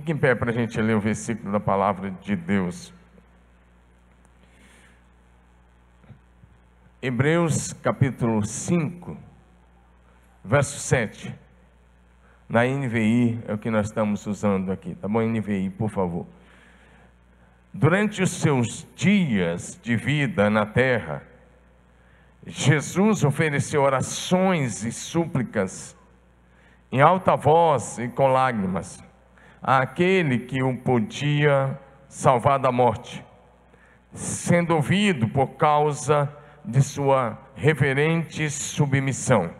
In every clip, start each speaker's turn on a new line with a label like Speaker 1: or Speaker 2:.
Speaker 1: Fique em pé para a gente ler o versículo da palavra de Deus. Hebreus capítulo 5, verso 7. Na NVI é o que nós estamos usando aqui, tá bom? NVI, por favor. Durante os seus dias de vida na terra, Jesus ofereceu orações e súplicas em alta voz e com lágrimas àquele que o podia salvar da morte, sendo ouvido por causa de sua reverente submissão.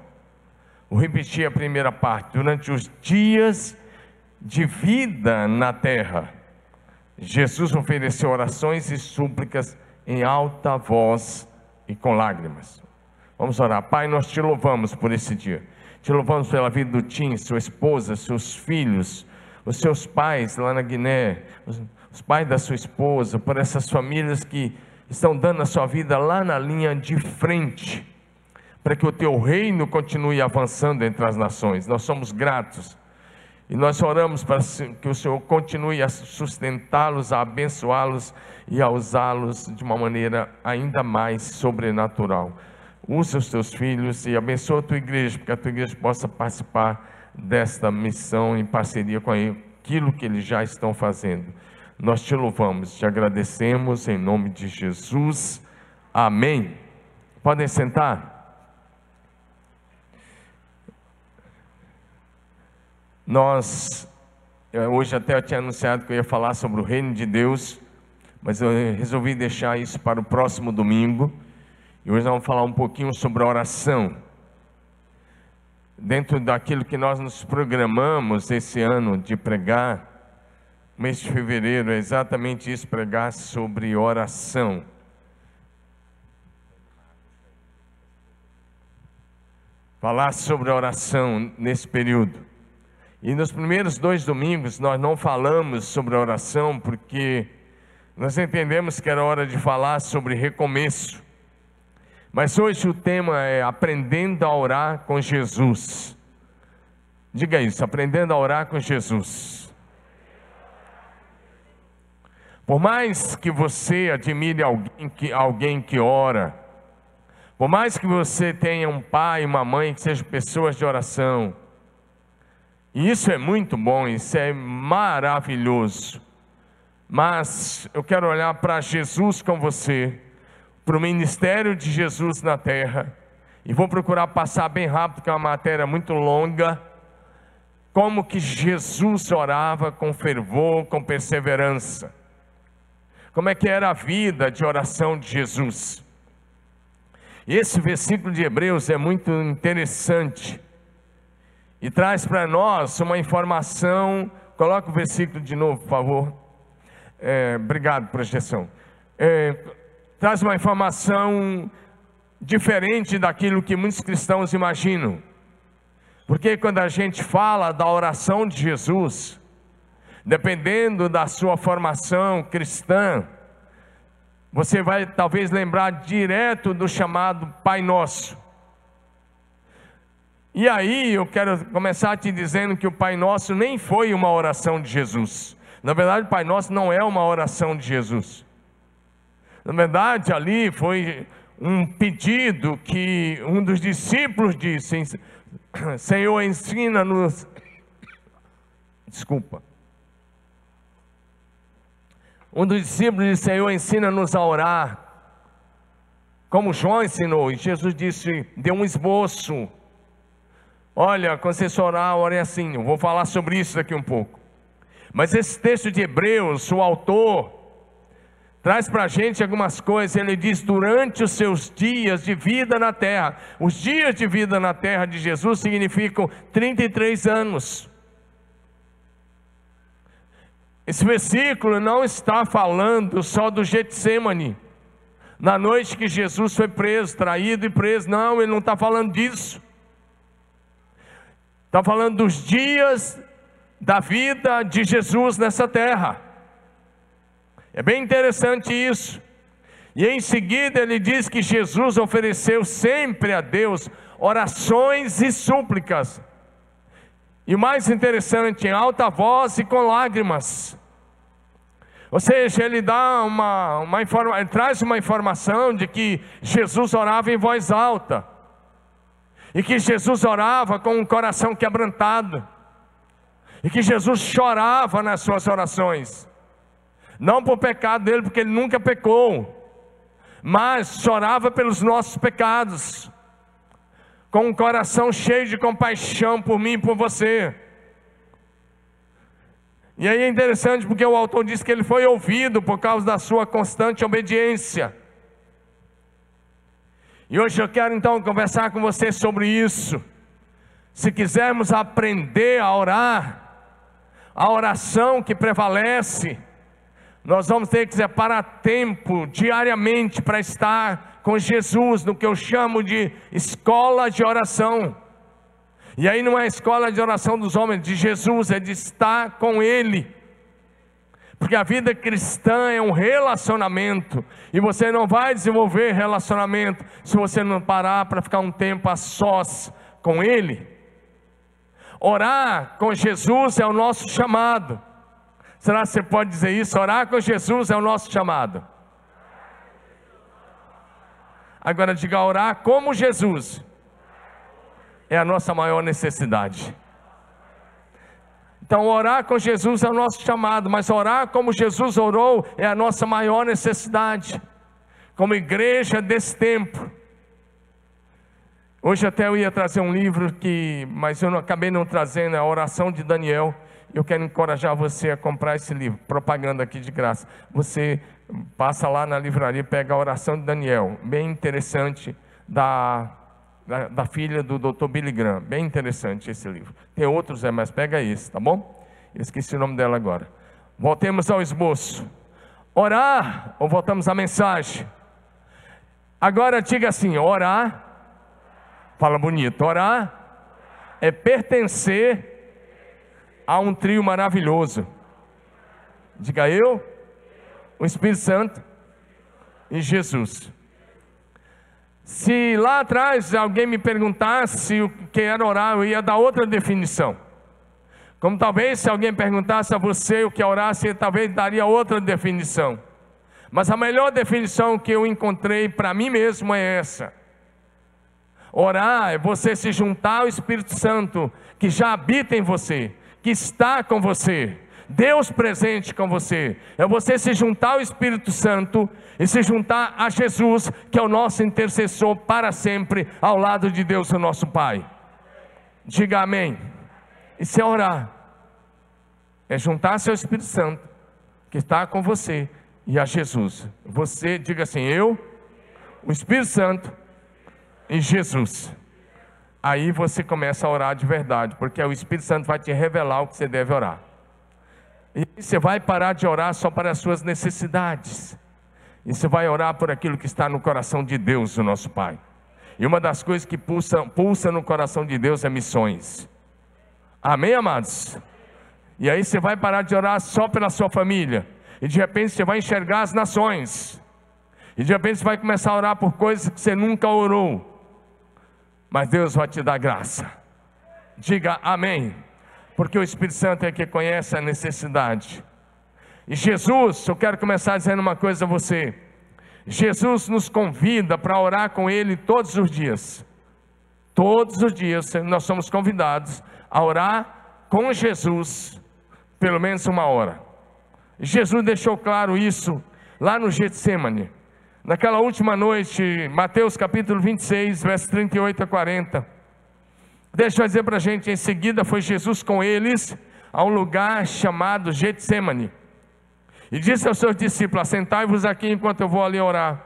Speaker 1: Vou repetir a primeira parte. Durante os dias de vida na terra, Jesus ofereceu orações e súplicas em alta voz e com lágrimas. Vamos orar. Pai, nós te louvamos por esse dia. Te louvamos pela vida do Tim, sua esposa, seus filhos, os seus pais lá na Guiné, os, os pais da sua esposa, por essas famílias que estão dando a sua vida lá na linha de frente, para que o teu reino continue avançando entre as nações. Nós somos gratos e nós oramos para que o Senhor continue a sustentá-los, a abençoá-los e a usá-los de uma maneira ainda mais sobrenatural. Usa os teus filhos e abençoa a tua igreja, para que a tua igreja possa participar desta missão em parceria com aquilo que eles já estão fazendo. Nós te louvamos, te agradecemos em nome de Jesus. Amém. Podem sentar? Nós, hoje até eu tinha anunciado que eu ia falar sobre o reino de Deus, mas eu resolvi deixar isso para o próximo domingo. E hoje nós vamos falar um pouquinho sobre a oração. Dentro daquilo que nós nos programamos esse ano de pregar, mês de fevereiro é exatamente isso, pregar sobre oração. Falar sobre oração nesse período. E nos primeiros dois domingos nós não falamos sobre oração porque nós entendemos que era hora de falar sobre recomeço. Mas hoje o tema é aprendendo a orar com Jesus. Diga isso, aprendendo a orar com Jesus. Por mais que você admire alguém que, alguém que ora, por mais que você tenha um pai e uma mãe que sejam pessoas de oração, e isso é muito bom, isso é maravilhoso. Mas eu quero olhar para Jesus com você, para o ministério de Jesus na terra, e vou procurar passar bem rápido, porque é uma matéria muito longa. Como que Jesus orava com fervor, com perseverança como é que era a vida de oração de Jesus. E esse versículo de Hebreus é muito interessante e traz para nós uma informação. Coloca o versículo de novo, por favor. É, obrigado, projeção. É, traz uma informação diferente daquilo que muitos cristãos imaginam. Porque quando a gente fala da oração de Jesus, dependendo da sua formação cristã, você vai talvez lembrar direto do chamado Pai Nosso. E aí eu quero começar te dizendo que o Pai Nosso nem foi uma oração de Jesus. Na verdade, o Pai Nosso não é uma oração de Jesus. Na verdade, ali foi um pedido que um dos discípulos disse: Senhor, ensina-nos. Desculpa. Um dos discípulos disse: Senhor, ensina-nos a orar, como João ensinou. E Jesus disse: deu um esboço. Olha, quando você orar, ore assim. Eu vou falar sobre isso daqui um pouco. Mas esse texto de Hebreus, o autor, traz para a gente algumas coisas. Ele diz: durante os seus dias de vida na terra, os dias de vida na terra de Jesus significam 33 anos. Esse versículo não está falando só do Getsemane, na noite que Jesus foi preso, traído e preso. Não, ele não está falando disso. Está falando dos dias da vida de Jesus nessa terra. É bem interessante isso. E em seguida ele diz que Jesus ofereceu sempre a Deus orações e súplicas E o mais interessante, em alta voz e com lágrimas. Ou seja, ele dá uma, uma informa, traz uma informação de que Jesus orava em voz alta. E que Jesus orava com um coração quebrantado. E que Jesus chorava nas suas orações. Não por pecado dele, porque ele nunca pecou. Mas chorava pelos nossos pecados com um coração cheio de compaixão por mim e por você. E aí é interessante porque o autor diz que ele foi ouvido por causa da sua constante obediência. E hoje eu quero então conversar com você sobre isso. Se quisermos aprender a orar, a oração que prevalece, nós vamos ter que separar tempo diariamente para estar com Jesus no que eu chamo de escola de oração. E aí não é a escola de oração dos homens, de Jesus, é de estar com Ele. Porque a vida cristã é um relacionamento, e você não vai desenvolver relacionamento se você não parar para ficar um tempo a sós com Ele. Orar com Jesus é o nosso chamado. Será que você pode dizer isso? Orar com Jesus é o nosso chamado. Agora diga orar como Jesus. É a nossa maior necessidade. Então, orar com Jesus é o nosso chamado, mas orar como Jesus orou é a nossa maior necessidade, como igreja desse tempo. Hoje até eu ia trazer um livro que, mas eu não, acabei não trazendo, é a oração de Daniel. Eu quero encorajar você a comprar esse livro, propaganda aqui de graça. Você passa lá na livraria, pega a oração de Daniel, bem interessante, da, da, da filha do Dr. Billy Graham, bem interessante esse livro. Tem outros, é, mas pega esse, tá bom? Eu esqueci o nome dela agora. Voltemos ao esboço. Orar, ou voltamos à mensagem. Agora diga assim: orar, fala bonito, orar é pertencer a um trio maravilhoso. Diga eu, o Espírito Santo e Jesus. Se lá atrás alguém me perguntasse o que era orar, eu ia dar outra definição. Como talvez se alguém perguntasse a você o que é orar, você talvez daria outra definição. Mas a melhor definição que eu encontrei para mim mesmo é essa. Orar é você se juntar ao Espírito Santo que já habita em você que está com você, Deus presente com você, é você se juntar ao Espírito Santo e se juntar a Jesus, que é o nosso intercessor para sempre, ao lado de Deus, o nosso Pai. Diga amém. Isso é orar, é juntar-se ao Espírito Santo, que está com você, e a Jesus. Você diga assim: Eu, o Espírito Santo e Jesus aí você começa a orar de verdade, porque o Espírito Santo vai te revelar o que você deve orar. E você vai parar de orar só para as suas necessidades. E você vai orar por aquilo que está no coração de Deus, o nosso Pai. E uma das coisas que pulsa, pulsa no coração de Deus é missões. Amém, amados? E aí você vai parar de orar só pela sua família. E de repente você vai enxergar as nações. E de repente você vai começar a orar por coisas que você nunca orou mas Deus vai te dar graça. Diga amém, porque o Espírito Santo é que conhece a necessidade. E Jesus, eu quero começar dizendo uma coisa a você. Jesus nos convida para orar com Ele todos os dias. Todos os dias nós somos convidados a orar com Jesus, pelo menos uma hora. Jesus deixou claro isso lá no Getsemane. Naquela última noite, Mateus capítulo 26, versos 38 a 40. Deixa eu dizer para a gente, em seguida foi Jesus com eles a um lugar chamado Getsemane. E disse aos seus discípulos: Assentai-vos aqui enquanto eu vou ali orar.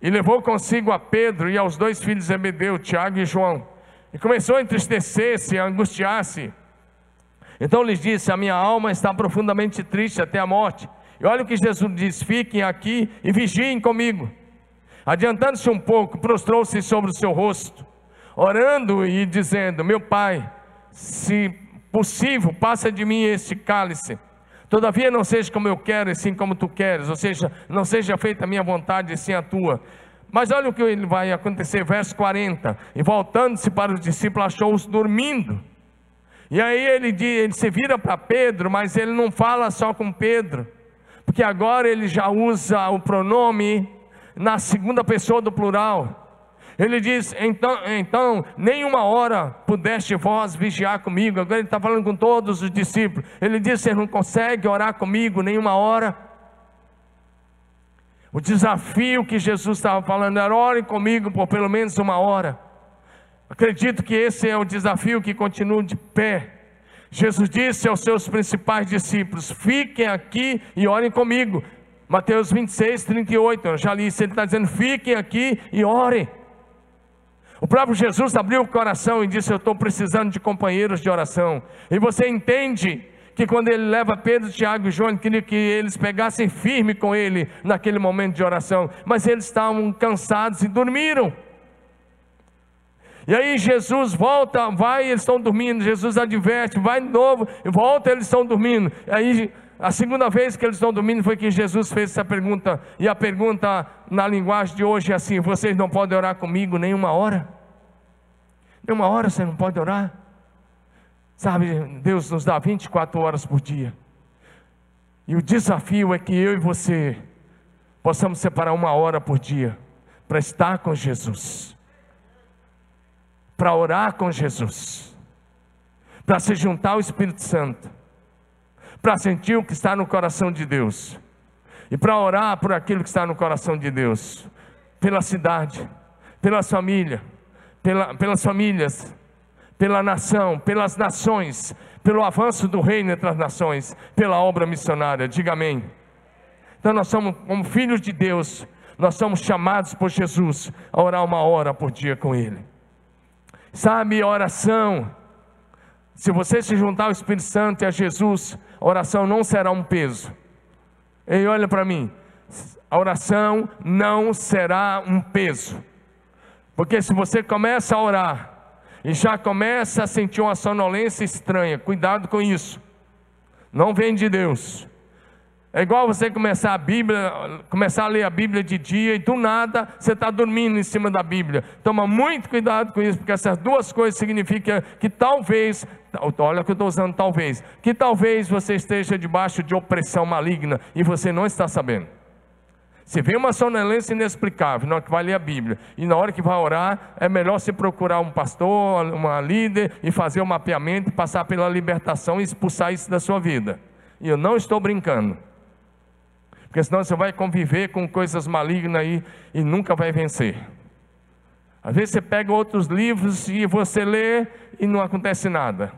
Speaker 1: E levou consigo a Pedro e aos dois filhos de Zebedeu, Tiago e João. E começou a entristecer-se, a angustiar-se. Então lhes disse: A minha alma está profundamente triste até a morte. E olha o que Jesus diz: fiquem aqui e vigiem comigo. Adiantando-se um pouco, prostrou-se sobre o seu rosto, orando e dizendo: Meu pai, se possível, passa de mim este cálice. Todavia não seja como eu quero, e sim como tu queres, ou seja, não seja feita a minha vontade, e sim a tua. Mas olha o que vai acontecer, verso 40. E voltando-se para os discípulos, achou-os dormindo. E aí ele, ele se vira para Pedro, mas ele não fala só com Pedro, porque agora ele já usa o pronome na segunda pessoa do plural. Ele diz: então, então, nenhuma hora pudeste vós vigiar comigo. Agora ele está falando com todos os discípulos. Ele diz: Você não consegue orar comigo nenhuma hora. O desafio que Jesus estava falando era: ore comigo por pelo menos uma hora. Acredito que esse é o desafio que continua de pé. Jesus disse aos seus principais discípulos: Fiquem aqui e orem comigo. Mateus 26, 38. Eu já li isso. Ele está dizendo: Fiquem aqui e orem. O próprio Jesus abriu o coração e disse: Eu estou precisando de companheiros de oração. E você entende que quando ele leva Pedro, Tiago e João, queria que eles pegassem firme com ele naquele momento de oração, mas eles estavam cansados e dormiram. E aí Jesus volta, vai, eles estão dormindo. Jesus adverte, vai de novo, volta, eles estão dormindo. E aí a segunda vez que eles estão dormindo foi que Jesus fez essa pergunta. E a pergunta na linguagem de hoje é assim: vocês não podem orar comigo nenhuma hora? Nenhuma hora você não pode orar? Sabe, Deus nos dá 24 horas por dia. E o desafio é que eu e você possamos separar uma hora por dia para estar com Jesus, para orar com Jesus, para se juntar ao Espírito Santo para sentir o que está no coração de Deus e para orar por aquilo que está no coração de Deus, pela cidade, pela família, pela, pelas famílias, pela nação, pelas nações, pelo avanço do reino entre as nações, pela obra missionária. Diga amém. Então nós somos, como filhos de Deus, nós somos chamados por Jesus a orar uma hora por dia com Ele. Sabe, oração, se você se juntar ao Espírito Santo e a Jesus, oração não será um peso. Ei, olha para mim. A oração não será um peso. Porque se você começa a orar e já começa a sentir uma sonolência estranha, cuidado com isso. Não vem de Deus. É igual você começar a Bíblia, começar a ler a Bíblia de dia e do nada você está dormindo em cima da Bíblia. Toma muito cuidado com isso, porque essas duas coisas significam que talvez, olha que eu estou usando talvez, que talvez você esteja debaixo de opressão maligna e você não está sabendo. Se vem uma sonolência inexplicável na hora que vai ler a Bíblia e na hora que vai orar, é melhor se procurar um pastor, uma líder e fazer o um mapeamento, passar pela libertação e expulsar isso da sua vida. E eu não estou brincando. Porque senão você vai conviver com coisas malignas aí e nunca vai vencer. Às vezes você pega outros livros e você lê e não acontece nada.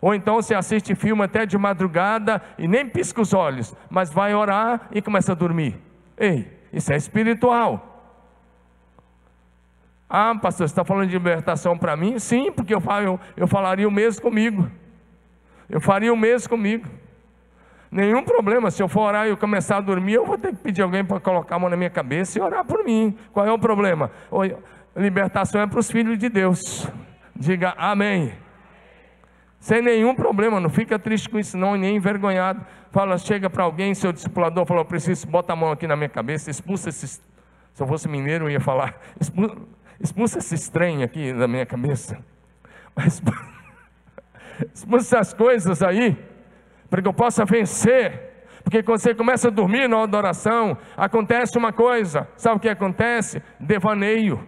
Speaker 1: Ou então você assiste filme até de madrugada e nem pisca os olhos, mas vai orar e começa a dormir. Ei, isso é espiritual. Ah, pastor, você está falando de libertação para mim? Sim, porque eu, eu, eu falaria o mesmo comigo. Eu faria o mesmo comigo. Nenhum problema. Se eu for orar e eu começar a dormir, eu vou ter que pedir alguém para colocar a mão na minha cabeça e orar por mim. Qual é o problema? Libertação é para os filhos de Deus. Diga amém. Sem nenhum problema, não fica triste com isso, não, nem envergonhado. Fala, chega para alguém, seu discipulador, falou: preciso, bota a mão aqui na minha cabeça, expulsa esse. Se eu fosse mineiro, eu ia falar: expulsa, esse estranho aqui da minha cabeça. Expulsa essas coisas aí para que eu possa vencer. Porque quando você começa a dormir na adoração, acontece uma coisa. Sabe o que acontece? Devaneio.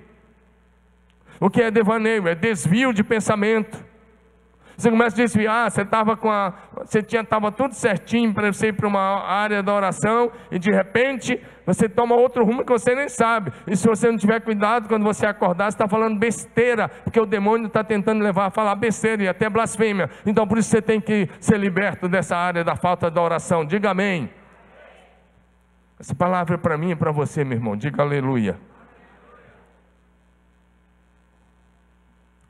Speaker 1: O que é devaneio? É desvio de pensamento. Você começa a desviar, você estava com a. Você estava tudo certinho para você ir para uma área da oração, e de repente você toma outro rumo que você nem sabe. E se você não tiver cuidado, quando você acordar, você está falando besteira, porque o demônio está tentando levar a falar besteira e até blasfêmia. Então por isso você tem que ser liberto dessa área da falta da oração. Diga amém. Essa palavra é para mim e para você, meu irmão. Diga aleluia.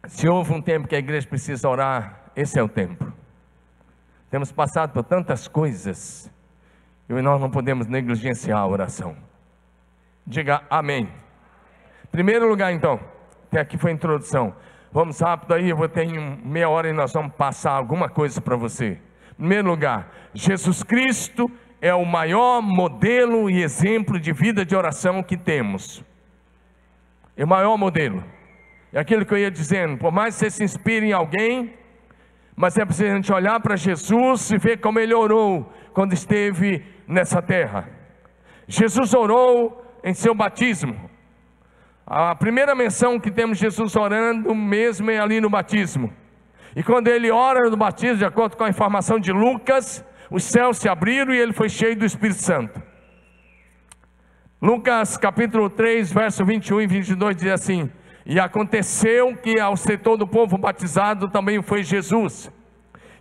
Speaker 1: Se houve um tempo que a igreja precisa orar, esse é o tempo. Temos passado por tantas coisas e nós não podemos negligenciar a oração. Diga amém. Primeiro lugar, então, até aqui foi a introdução. Vamos rápido aí, eu vou ter meia hora e nós vamos passar alguma coisa para você. Primeiro lugar, Jesus Cristo é o maior modelo e exemplo de vida de oração que temos. É o maior modelo. É aquilo que eu ia dizendo, por mais que você se inspire em alguém, Mas é preciso a gente olhar para Jesus e ver como ele orou quando esteve nessa terra. Jesus orou em seu batismo. A primeira menção que temos Jesus orando mesmo é ali no batismo. E quando ele ora no batismo, de acordo com a informação de Lucas, os céus se abriram e ele foi cheio do Espírito Santo. Lucas capítulo 3, verso 21 e 22 diz assim: E aconteceu que ao ser todo o povo batizado também foi Jesus.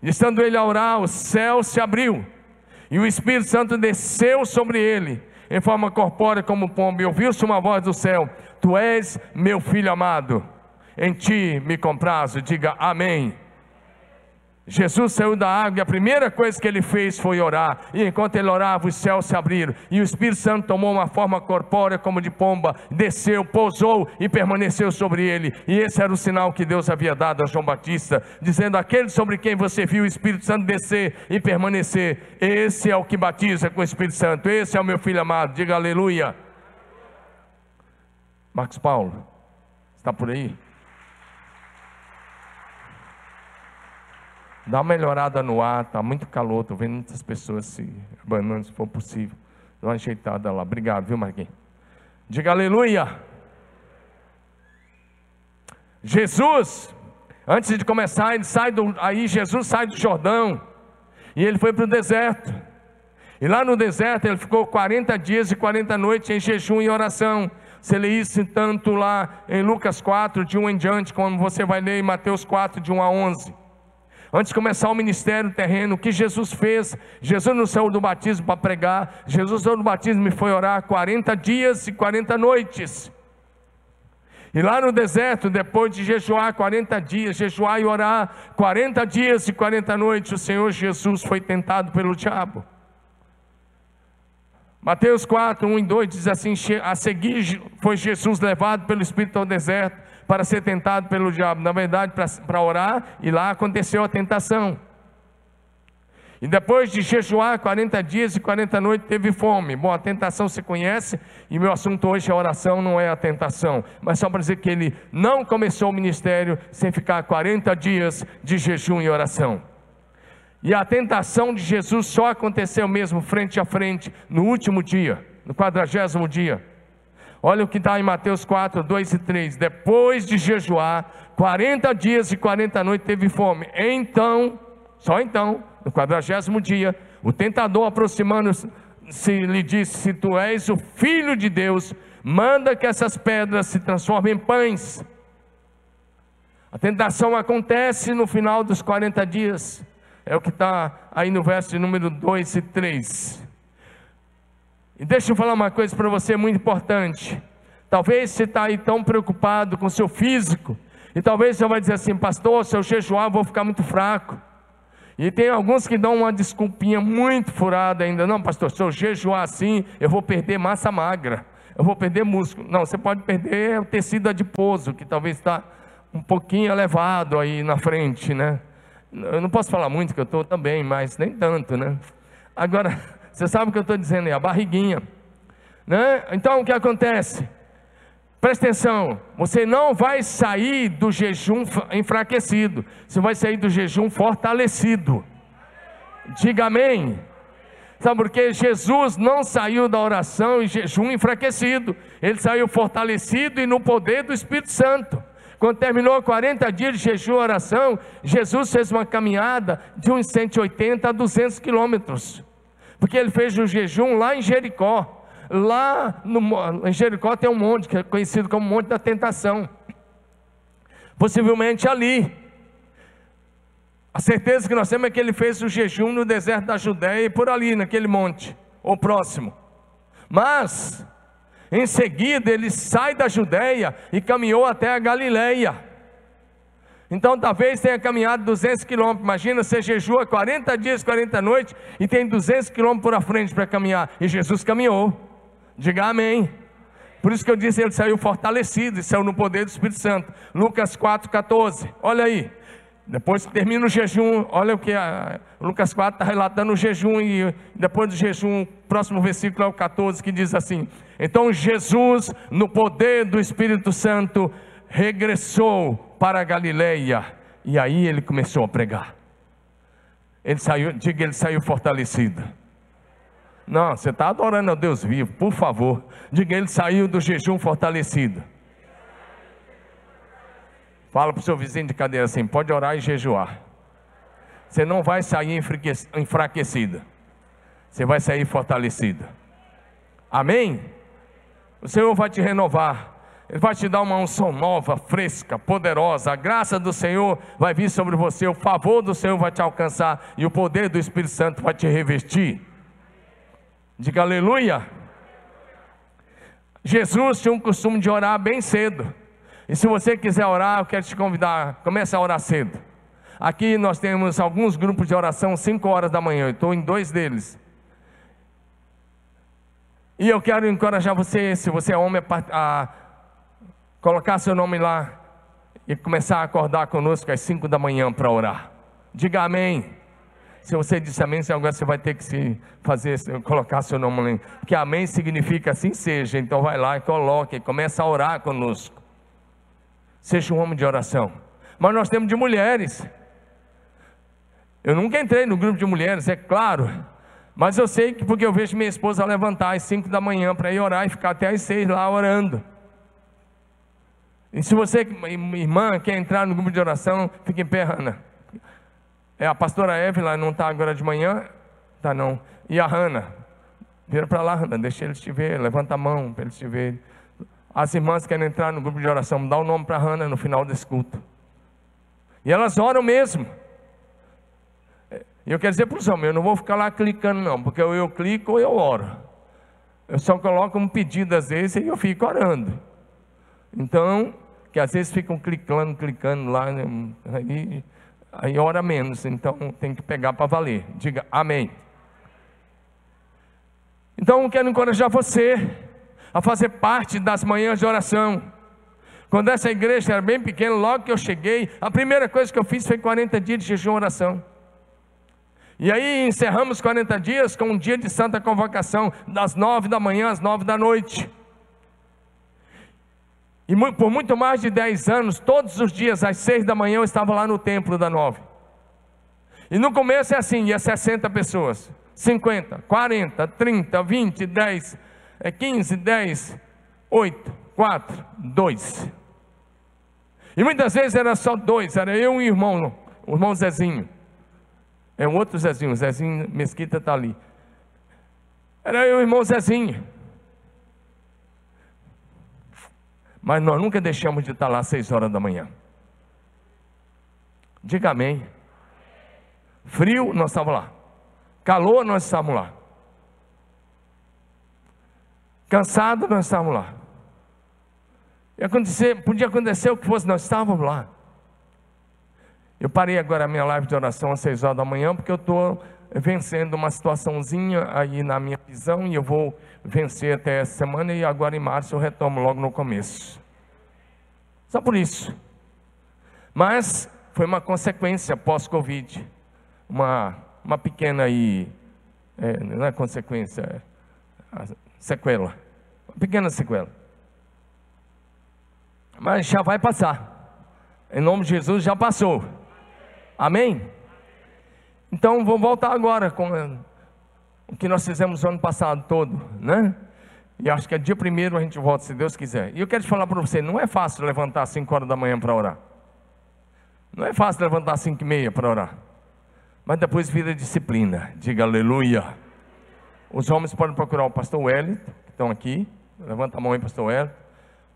Speaker 1: Estando ele a orar, o céu se abriu, e o Espírito Santo desceu sobre ele, em forma corpórea como pombo, e ouviu-se uma voz do céu: Tu és meu filho amado, em ti me comprazo. Diga amém. Jesus saiu da água e a primeira coisa que ele fez foi orar. E enquanto ele orava, os céus se abriram. E o Espírito Santo tomou uma forma corpórea como de pomba, desceu, pousou e permaneceu sobre ele. E esse era o sinal que Deus havia dado a João Batista, dizendo: Aquele sobre quem você viu o Espírito Santo descer e permanecer, esse é o que batiza com o Espírito Santo. Esse é o meu filho amado. Diga aleluia. Marcos Paulo, está por aí? Dá uma melhorada no ar, está muito calor, estou vendo muitas pessoas se abanando, se for possível. Dá uma ajeitada lá. Obrigado, viu, Marquinhos? Diga aleluia. Jesus, antes de começar, ele sai do, aí Jesus sai do Jordão e ele foi para o deserto. E lá no deserto ele ficou 40 dias e 40 noites em jejum e oração. Você lê isso tanto lá em Lucas 4, de 1 em diante, como você vai ler em Mateus 4, de 1 a 11. Antes de começar o ministério terreno, o que Jesus fez? Jesus não saiu do batismo para pregar, Jesus saiu do batismo e foi orar 40 dias e 40 noites. E lá no deserto, depois de jejuar 40 dias, jejuar e orar 40 dias e 40 noites, o Senhor Jesus foi tentado pelo diabo. Mateus 4, 1 e 2 diz assim: A seguir foi Jesus levado pelo Espírito ao deserto para ser tentado pelo diabo. Na verdade, para orar, e lá aconteceu a tentação. E depois de jejuar 40 dias e 40 noites, teve fome. Bom, a tentação se conhece, e meu assunto hoje é oração, não é a tentação. Mas só para dizer que ele não começou o ministério sem ficar 40 dias de jejum e oração. E a tentação de Jesus só aconteceu mesmo frente a frente no último dia, no quadragésimo dia. Olha o que está em Mateus 4, 2 e 3. Depois de jejuar 40 dias e 40 noites, teve fome. Então, só então, no quadragésimo dia, o tentador aproximando-se lhe disse: Se tu és o filho de Deus, manda que essas pedras se transformem em pães. A tentação acontece no final dos 40 dias. É o que está aí no verso número 2 e 3. E deixa eu falar uma coisa para você muito importante. Talvez você está aí tão preocupado com o seu físico, e talvez você vai dizer assim, pastor, se eu jejuar, eu vou ficar muito fraco. E tem alguns que dão uma desculpinha muito furada ainda. Não, pastor, se eu jejuar assim, eu vou perder massa magra, eu vou perder músculo. Não, você pode perder o tecido adiposo, que talvez está um pouquinho elevado aí na frente, né? Eu não posso falar muito, que eu estou também, mas nem tanto, né? Agora, você sabe o que eu estou dizendo, é a barriguinha. Né? Então, o que acontece? Presta atenção, você não vai sair do jejum enfraquecido, você vai sair do jejum fortalecido. Diga amém. Sabe por quê? Jesus não saiu da oração e jejum enfraquecido, ele saiu fortalecido e no poder do Espírito Santo. Quando terminou 40 dias de jejum e oração, Jesus fez uma caminhada de uns 180 a 200 quilômetros. Porque ele fez o jejum lá em Jericó. Lá no, em Jericó tem um monte, que é conhecido como Monte da Tentação. Possivelmente ali. A certeza que nós temos é que ele fez o jejum no deserto da Judéia e por ali, naquele monte, ou próximo. Mas, em seguida, ele sai da Judéia e caminhou até a Galileia. Então, talvez tenha caminhado 200 quilômetros. Imagina, você jejua 40 dias, 40 noites e tem 200 quilômetros por frente para caminhar. E Jesus caminhou. Diga amém. Por isso que eu disse, ele saiu fortalecido e saiu no poder do Espírito Santo. Lucas 4,14. Olha aí. Depois que termina o jejum, olha o que a, Lucas 4 está relatando o jejum, e depois do jejum, próximo versículo é o 14, que diz assim: Então Jesus, no poder do Espírito Santo, regressou para a Galileia, e aí ele começou a pregar. Ele saiu, diga, ele saiu fortalecido. Não, você está adorando a Deus vivo, por favor. Diga, ele saiu do jejum fortalecido. Fala para o seu vizinho de cadeira assim: pode orar e jejuar. Você não vai sair enfraquecida, você vai sair fortalecida. Amém? O Senhor vai te renovar. Ele vai te dar uma unção nova, fresca, poderosa. A graça do Senhor vai vir sobre você, o favor do Senhor vai te alcançar e o poder do Espírito Santo vai te revestir. Diga aleluia. Jesus tinha um costume de orar bem cedo. E se você quiser orar, eu quero te convidar, comece a orar cedo. Aqui nós temos alguns grupos de oração 5 horas da manhã, eu estou em dois deles. E eu quero encorajar você, se você é homem, a colocar seu nome lá e começar a acordar conosco às 5 da manhã para orar. Diga amém. Se você disse amém, agora você vai ter que se fazer, colocar seu nome lá. Porque amém significa assim seja. Então vai lá e coloque, começa a orar conosco. Seja um homem de oração. Mas nós temos de mulheres. Eu nunca entrei no grupo de mulheres, é claro. Mas eu sei que porque eu vejo minha esposa levantar às 5 da manhã para ir orar e ficar até às 6 lá orando. E se você, irmã, quer entrar no grupo de oração, fique em pé, Hanna. É, a pastora Evelyn não está agora de manhã? Tá não. E a Hanna? Vira para lá, Hanna, deixa eles te ver, levanta a mão para eles te verem. As irmãs querem entrar no grupo de oração, dá o um nome para a Hanna no final desse culto. E elas oram mesmo. E eu quero dizer para os homens, eu não vou ficar lá clicando não, porque eu, eu clico ou eu oro. Eu só coloco um pedido às vezes e eu fico orando. Então, que às vezes ficam clicando, clicando lá, né, aí, aí ora menos, então tem que pegar para valer. Diga amém. Então eu quero encorajar você a fazer parte das manhãs de oração. Quando essa igreja era bem pequena, logo que eu cheguei, a primeira coisa que eu fiz foi 40 dias de jejum e oração. E aí encerramos 40 dias com um dia de santa convocação, das nove da manhã às nove da noite. E por muito mais de 10 anos, todos os dias às seis da manhã eu estava lá no templo da nove. E no começo é assim, ia 60 pessoas, 50, 40, 30, 20, 10, é 15, 10, 8, 4, 2. E muitas vezes era só dois, era eu e um irmão, o irmão Zezinho. É um outro Zezinho, o Zezinho Mesquita está ali. Era eu e o irmão Zezinho. Mas nós nunca deixamos de estar lá às seis horas da manhã. Diga amém. Frio, nós estávamos lá. Calor, nós estávamos lá. Cansado, nós estávamos lá. E acontecer, podia acontecer o que fosse, nós estávamos lá. Eu parei agora a minha live de oração às seis horas da manhã, porque eu estou vencendo uma situaçãozinha aí na minha visão e eu vou vencer até essa semana e agora em março eu retomo logo no começo. Só por isso. Mas foi uma consequência pós-Covid. Uma, uma pequena aí, é, não é consequência, é sequela. Uma pequena sequela. Mas já vai passar. Em nome de Jesus já passou. Amém? Então vou voltar agora com o que nós fizemos o ano passado todo, né? E acho que é dia primeiro a gente volta, se Deus quiser. E eu quero te falar para você, não é fácil levantar às 5 horas da manhã para orar. Não é fácil levantar às 5 e meia para orar. Mas depois vira disciplina. Diga aleluia. Os homens podem procurar o pastor Wellington, que estão aqui. Levanta a mão aí, pastor Wellington.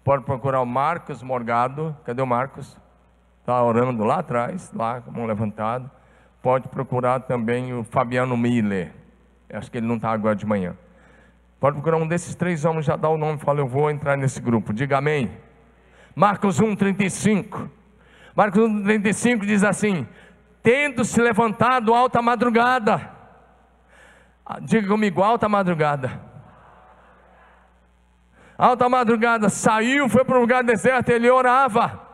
Speaker 1: Pode procurar o Marcos Morgado. Cadê o Marcos? Está orando lá atrás, lá com a mão levantada. Pode procurar também o Fabiano Miller. Acho que ele não está agora de manhã. Pode procurar um desses três homens, já dá o nome fala, eu vou entrar nesse grupo. Diga amém. Marcos 1, 35. Marcos 1, 35 diz assim: Tendo se levantado alta madrugada. Ah, diga comigo, alta madrugada. Alta madrugada, saiu, foi para um lugar deserto, ele orava.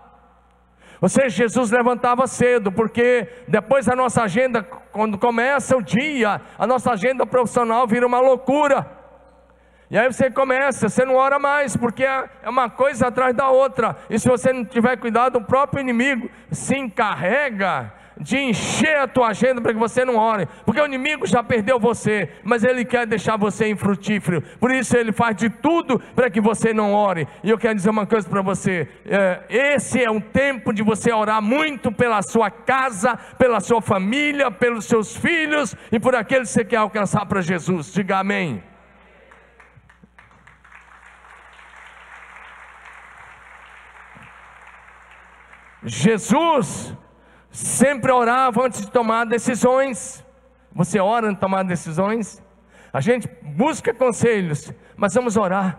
Speaker 1: Ou seja, Jesus levantava cedo, porque depois a nossa agenda, quando começa o dia, a nossa agenda profissional vira uma loucura. E aí você começa, você não ora mais, porque é, é uma coisa atrás da outra. E se você não tiver cuidado, o próprio inimigo se encarrega de encher a tua agenda para que você não ore, porque o inimigo já perdeu você, mas ele quer deixar você infrutífero, por isso ele faz de tudo para que você não ore. E eu quero dizer uma coisa para você: é, esse é um tempo de você orar muito pela sua casa, pela sua família, pelos seus filhos e por aqueles que você quer alcançar para Jesus. Diga amém. Jesus sempre orava antes de tomar decisões. Você ora antes de tomar decisões? A gente busca conselhos, mas vamos orar.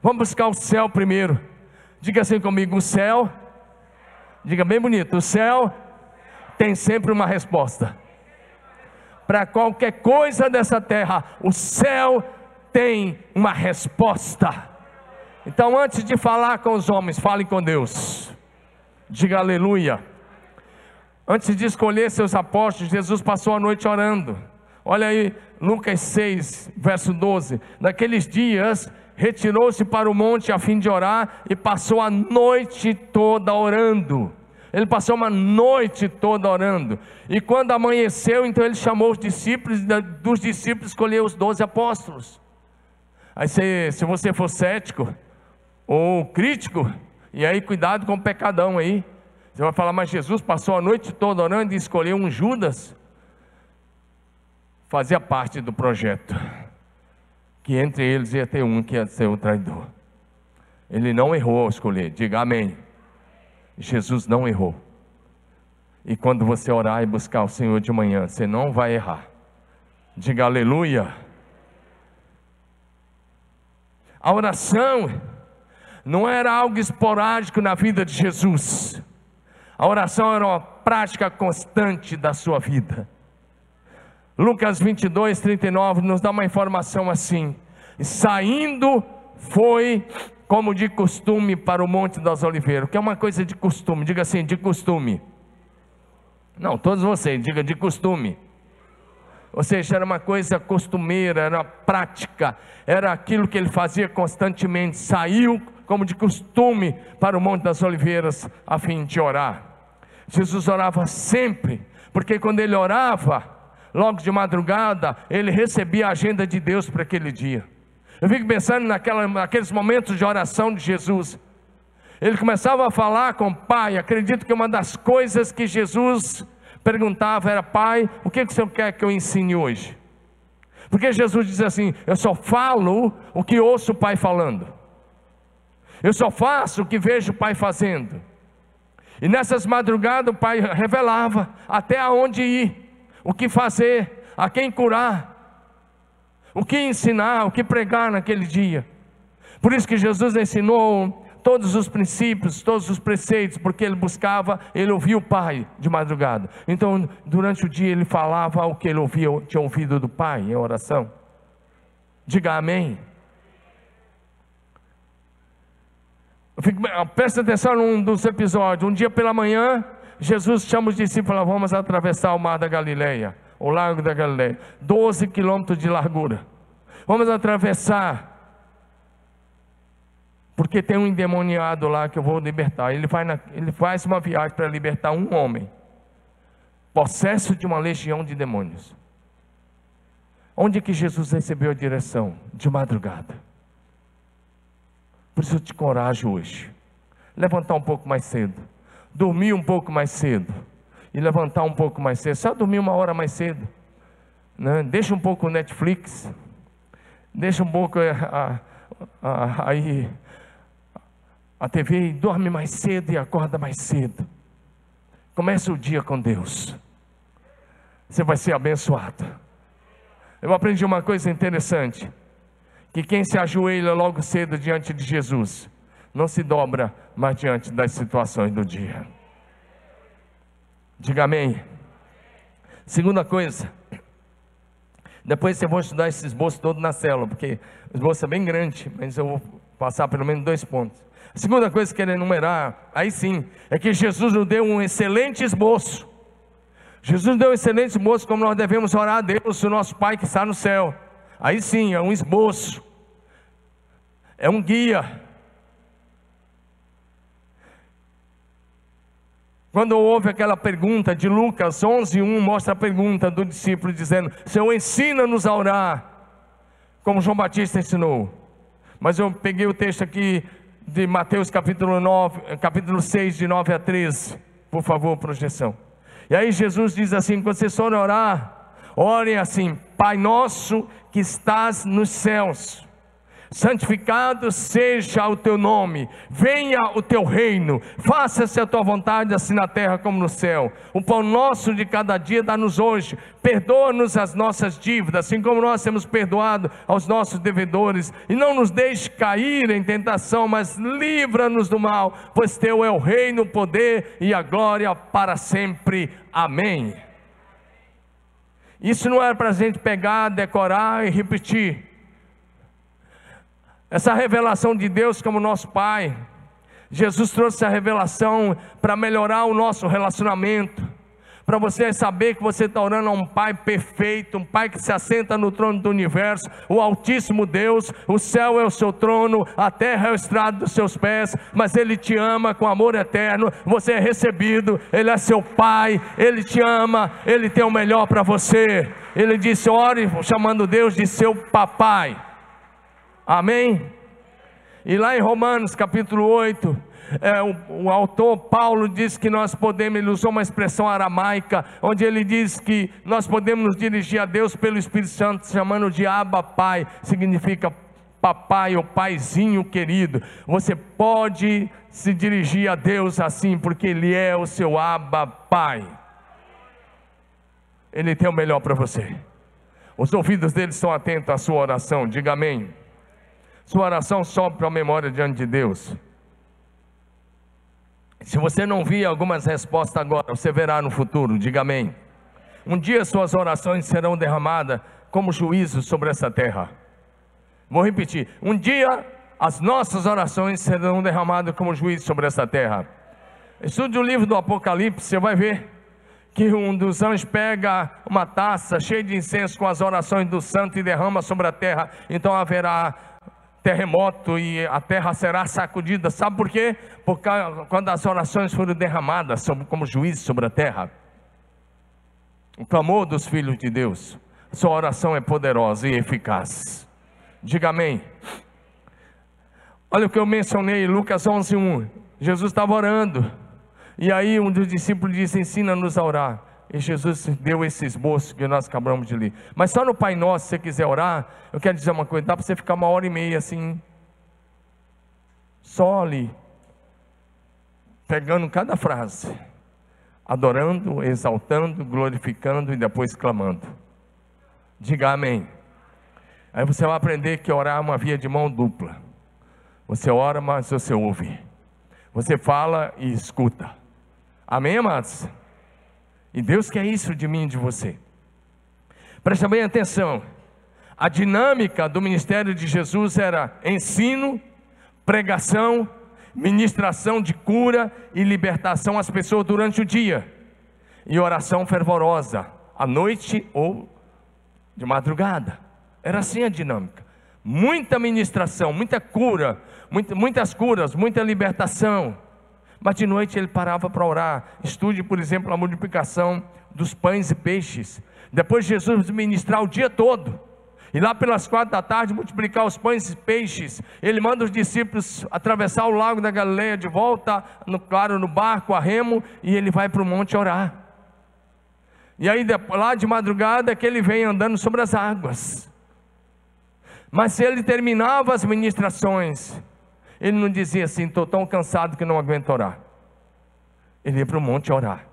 Speaker 1: Vamos buscar o céu primeiro. Diga assim comigo: o céu, diga bem bonito, o céu tem sempre uma resposta. Para qualquer coisa dessa terra, o céu tem uma resposta. Então, antes de falar com os homens, fale com Deus. Diga aleluia. Antes de escolher seus apóstolos, Jesus passou a noite orando. Olha aí, Lucas 6, verso 12. Naqueles dias, retirou-se para o monte a fim de orar e passou a noite toda orando. Ele passou uma noite toda orando. E quando amanheceu, então ele chamou os discípulos, dos discípulos escolheu os doze apóstolos. Aí se, se você for cético ou crítico, e aí, cuidado com o pecadão aí. Você vai falar, mas Jesus passou a noite toda orando e escolheu um Judas. Fazia parte do projeto. Que entre eles ia ter um que ia ser o traidor. Ele não errou ao escolher. Diga amém. Jesus não errou. E quando você orar e buscar o Senhor de manhã, você não vai errar. Diga aleluia. A oração não era algo esporádico na vida de Jesus. A oração era uma prática constante da sua vida. Lucas 22, 39 nos dá uma informação assim: saindo foi como de costume para o Monte das Oliveiras, que é uma coisa de costume, diga assim, de costume. Não, todos vocês, diga de costume. Ou seja, era uma coisa costumeira, era prática, era aquilo que ele fazia constantemente. Saiu como de costume, para o Monte das Oliveiras, a fim de orar. Jesus orava sempre, porque quando ele orava, logo de madrugada, ele recebia a agenda de Deus para aquele dia. Eu fico pensando naquela, naqueles momentos de oração de Jesus. Ele começava a falar com o Pai. Acredito que uma das coisas que Jesus perguntava era: Pai, o que, que o Senhor quer que eu ensine hoje? Porque Jesus diz assim: Eu só falo o que ouço o Pai falando. Eu só faço o que vejo o Pai fazendo. E nessas madrugadas o Pai revelava até aonde ir, o que fazer, a quem curar, o que ensinar, o que pregar naquele dia. Por isso que Jesus ensinou todos os princípios, todos os preceitos, porque ele buscava, ele ouvia o Pai de madrugada. Então, durante o dia ele falava o que ele ouvia, tinha ouvido do Pai em oração. Diga amém. Fico, presta atenção num dos episódios. Um dia pela manhã, Jesus chama os discípulos e Vamos atravessar o mar da Galileia, o lago da Galileia, 12 quilômetros de largura. Vamos atravessar. Porque tem um endemoniado lá que eu vou libertar. Ele, vai na, ele faz uma viagem para libertar um homem, possesso de uma legião de demônios. Onde que Jesus recebeu a direção? De madrugada. Por isso eu te corajo hoje. Levantar um pouco mais cedo. Dormir um pouco mais cedo. E levantar um pouco mais cedo. Só dormir uma hora mais cedo. Né? Deixa um pouco o Netflix. Deixa um pouco eh, a, a, a, a TV e dorme mais cedo e acorda mais cedo. Comece o dia com Deus. Você vai ser abençoado. Eu aprendi uma coisa interessante que quem se ajoelha logo cedo diante de Jesus não se dobra mais diante das situações do dia. Diga amém. Segunda coisa, depois você vai estudar esse esboço todo na célula, porque o esboço é bem grande, mas eu vou passar pelo menos dois pontos. A segunda coisa que ele enumerar, aí sim, é que Jesus nos deu um excelente esboço. Jesus deu um excelente esboço como nós devemos orar a Deus, o nosso Pai que está no céu. Aí sim, é um esboço, é um guia. Quando houve aquela pergunta de Lucas 11, 1, mostra a pergunta do discípulo dizendo: Senhor, ensina-nos a orar, como João Batista ensinou. Mas eu peguei o texto aqui de Mateus capítulo, 9, capítulo 6, de 9 a 13. Por favor, projeção. E aí Jesus diz assim: quando vocês forem orar, orem assim: Pai nosso que estás nos céus santificado seja o teu nome, venha o teu reino, faça-se a tua vontade, assim na terra como no céu. O pão nosso de cada dia dá-nos hoje, perdoa-nos as nossas dívidas, assim como nós temos perdoado aos nossos devedores, e não nos deixe cair em tentação, mas livra-nos do mal, pois teu é o reino, o poder e a glória para sempre. Amém. Isso não é para a gente pegar, decorar e repetir. Essa revelação de Deus como nosso Pai. Jesus trouxe a revelação para melhorar o nosso relacionamento. Para você saber que você está orando a um Pai perfeito, um Pai que se assenta no trono do universo, o Altíssimo Deus, o céu é o seu trono, a terra é o estrado dos seus pés, mas Ele te ama com amor eterno, você é recebido, Ele é seu Pai, Ele te ama, Ele tem o melhor para você. Ele disse: ore chamando Deus de seu papai. Amém? E lá em Romanos capítulo 8, é, o, o, autor Paulo diz que nós podemos, ele usou uma expressão aramaica, onde ele diz que nós podemos nos dirigir a Deus pelo Espírito Santo, chamando de Abba Pai, significa papai ou paizinho querido. Você pode se dirigir a Deus assim, porque Ele é o seu Abba Pai. Ele tem o melhor para você. Os ouvidos dele estão atentos à sua oração, diga amém. Sua oração sobe para a memória diante de Deus. Se você não via algumas respostas agora, você verá no futuro, diga amém. Um dia suas orações serão derramadas como juízo sobre essa terra. Vou repetir: um dia as nossas orações serão derramadas como juízo sobre essa terra. Estude o livro do Apocalipse, você vai ver que um dos anjos pega uma taça cheia de incenso com as orações do santo e derrama sobre a terra. Então haverá terremoto e a terra será sacudida. Sabe por quê? Porque quando as orações foram derramadas sobre, como juízo sobre a terra, o clamor dos filhos de Deus, sua oração é poderosa e eficaz. Diga amém. Olha o que eu mencionei, Lucas 11:1. Jesus estava orando. E aí um dos discípulos disse: "Ensina-nos a orar". E Jesus deu esse esboço que nós acabamos de ler. Mas só no Pai Nosso, se você quiser orar, eu quero dizer uma coisa: dá para você ficar uma hora e meia assim, só ali, pegando cada frase, adorando, exaltando, glorificando e depois clamando. Diga amém. Aí você vai aprender que orar é uma via de mão dupla. Você ora, mas você ouve. Você fala e escuta. Amém, amados? E Deus quer isso de mim e de você. Presta bem atenção. A dinâmica do ministério de Jesus era ensino, pregação, ministração de cura e libertação às pessoas durante o dia, e oração fervorosa, à noite ou de madrugada. Era assim a dinâmica. Muita ministração, muita cura, muitas curas, muita libertação mas de noite ele parava para orar. Estude, por exemplo, a multiplicação dos pães e peixes. Depois Jesus ministrar o dia todo. E lá pelas quatro da tarde multiplicar os pães e peixes. Ele manda os discípulos atravessar o lago da Galileia de volta, no, claro, no barco, a remo, e ele vai para o monte orar. E aí lá de madrugada que ele vem andando sobre as águas. Mas ele terminava as ministrações, ele não dizia assim, estou tão cansado que não aguento orar. Ele ia para o monte orar.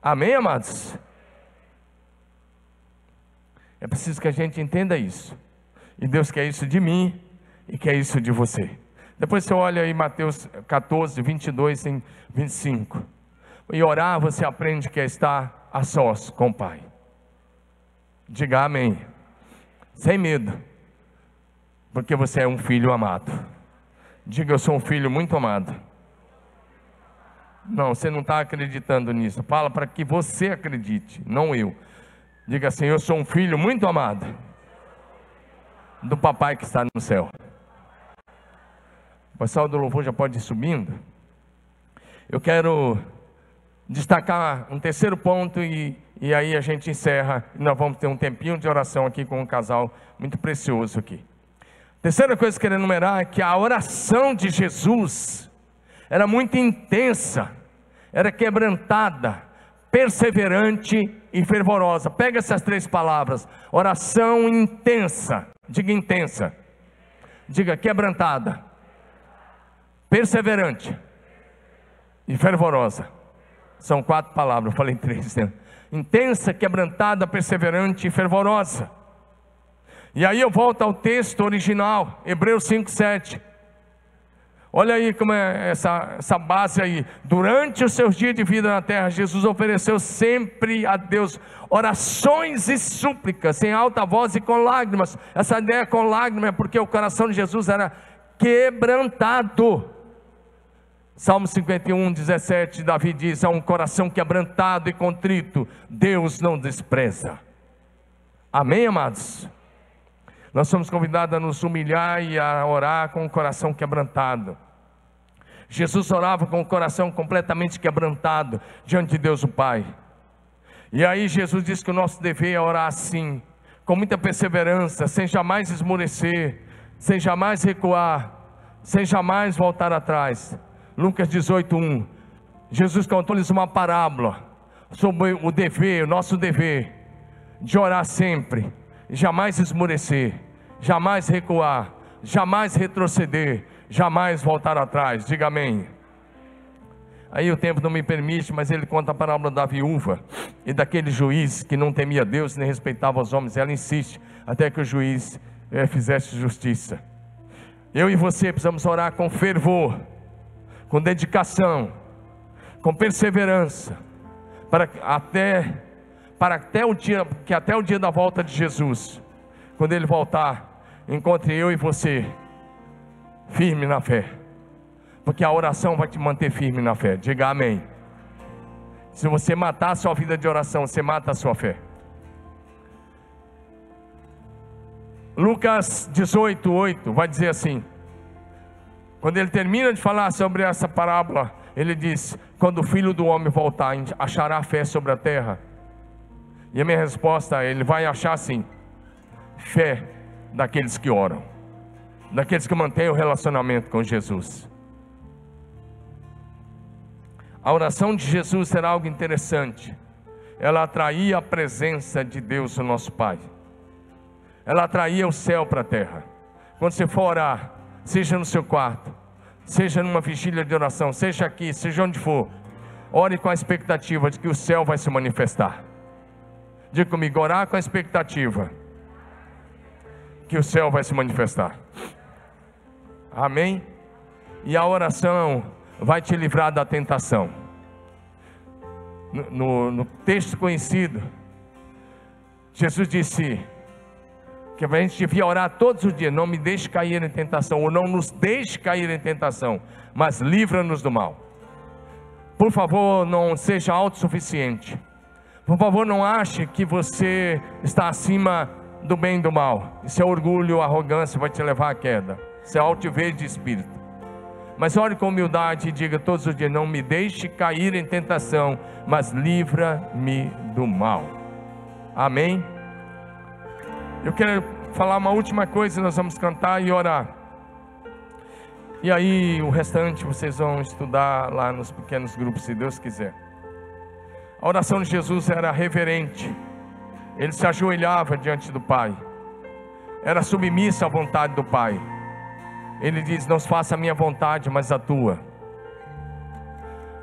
Speaker 1: Amém, amados? É preciso que a gente entenda isso. E Deus quer isso de mim e quer isso de você. Depois você olha aí Mateus 14, 22 e 25. E orar você aprende que é estar a sós com o Pai. Diga amém. Sem medo. Porque você é um filho amado. Diga, eu sou um filho muito amado. Não, você não está acreditando nisso. Fala para que você acredite, não eu. Diga assim: Eu sou um filho muito amado do papai que está no céu. O pessoal do louvor já pode ir subindo. Eu quero destacar um terceiro ponto e, e aí a gente encerra. Nós vamos ter um tempinho de oração aqui com um casal muito precioso aqui. Terceira coisa que eu quero enumerar é que a oração de Jesus era muito intensa, era quebrantada, perseverante e fervorosa. Pega essas três palavras: oração intensa. Diga intensa. Diga quebrantada, perseverante e fervorosa. São quatro palavras, eu falei três. Né? Intensa, quebrantada, perseverante e fervorosa. E aí eu volto ao texto original, Hebreus 5, 7. Olha aí como é essa, essa base aí. Durante os seus dias de vida na terra, Jesus ofereceu sempre a Deus orações e súplicas, em alta voz e com lágrimas. Essa ideia com lágrimas é porque o coração de Jesus era quebrantado. Salmo 51, 17, Davi diz: A um coração quebrantado e contrito, Deus não despreza. Amém, amados? Nós somos convidados a nos humilhar e a orar com o coração quebrantado. Jesus orava com o coração completamente quebrantado diante de Deus o Pai. E aí Jesus disse que o nosso dever é orar assim, com muita perseverança, sem jamais esmorecer, sem jamais recuar, sem jamais voltar atrás. Lucas 18:1. Jesus contou-lhes uma parábola sobre o dever, o nosso dever de orar sempre, jamais esmorecer, jamais recuar, jamais retroceder, jamais voltar atrás. Diga amém. Aí o tempo não me permite, mas ele conta a parábola da viúva e daquele juiz que não temia Deus nem respeitava os homens. Ela insiste até que o juiz é, fizesse justiça. Eu e você precisamos orar com fervor com dedicação, com perseverança, para até, para até o dia, que até o dia da volta de Jesus, quando Ele voltar, encontre eu e você firme na fé, porque a oração vai te manter firme na fé. Diga amém. Se você matar a sua vida de oração, você mata a sua fé. Lucas 18, 8 vai dizer assim: quando ele termina de falar sobre essa parábola, ele diz: Quando o filho do homem voltar, achará fé sobre a terra? E a minha resposta Ele vai achar assim, fé daqueles que oram, daqueles que mantêm o relacionamento com Jesus. A oração de Jesus era algo interessante. Ela atraía a presença de Deus, o nosso Pai. Ela atraía o céu para a terra. Quando você for orar, seja no seu quarto, seja numa vigília de oração, seja aqui, seja onde for, ore com a expectativa de que o céu vai se manifestar. Diga comigo, orar com a expectativa que o céu vai se manifestar. Amém? E a oração vai te livrar da tentação. No, no, no texto conhecido, Jesus disse: que a gente devia orar todos os dias, não me deixe cair em tentação, ou não nos deixe cair em tentação, mas livra-nos do mal. Por favor, não seja autossuficiente. Por favor, não ache que você está acima do bem e do mal. Isso é orgulho, arrogância, vai te levar à queda. Isso é altivez de espírito. Mas ore com humildade e diga todos os dias: Não me deixe cair em tentação, mas livra-me do mal. Amém? Eu quero falar uma última coisa, nós vamos cantar e orar. E aí o restante vocês vão estudar lá nos pequenos grupos, se Deus quiser. A oração de Jesus era reverente. Ele se ajoelhava diante do Pai. Era submissa à vontade do Pai. Ele diz: Não faça a minha vontade, mas a tua.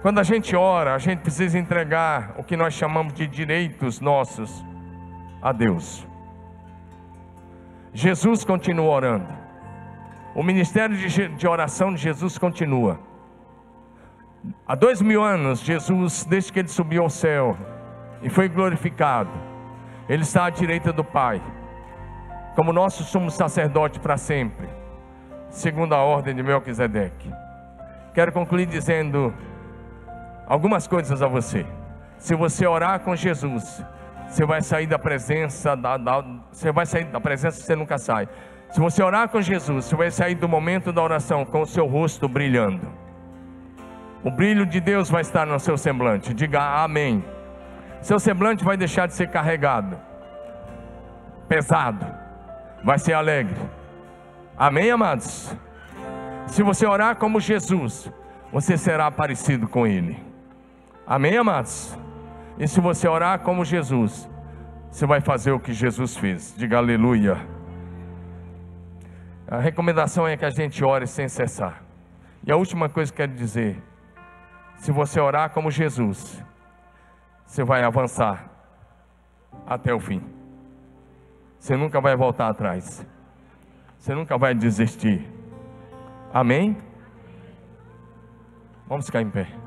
Speaker 1: Quando a gente ora, a gente precisa entregar o que nós chamamos de direitos nossos a Deus. Jesus continua orando. O ministério de, de oração de Jesus continua. Há dois mil anos, Jesus, desde que ele subiu ao céu e foi glorificado, ele está à direita do Pai, como nosso sumo sacerdote para sempre, segundo a ordem de Melquisedeque. Quero concluir dizendo algumas coisas a você. Se você orar com Jesus, você vai sair da presença da, da, você vai sair da presença você nunca sai. Se você orar com Jesus, você vai sair do momento da oração com o seu rosto brilhando. O brilho de Deus vai estar no seu semblante. Diga amém. Seu semblante vai deixar de ser carregado, pesado, vai ser alegre. Amém, amados? Se você orar como Jesus, você será parecido com Ele. Amém, amados? E se você orar como Jesus, você vai fazer o que Jesus fez. Diga aleluia. A recomendação é que a gente ore sem cessar. E a última coisa que eu quero dizer: se você orar como Jesus, você vai avançar até o fim. Você nunca vai voltar atrás. Você nunca vai desistir. Amém? Vamos ficar em pé.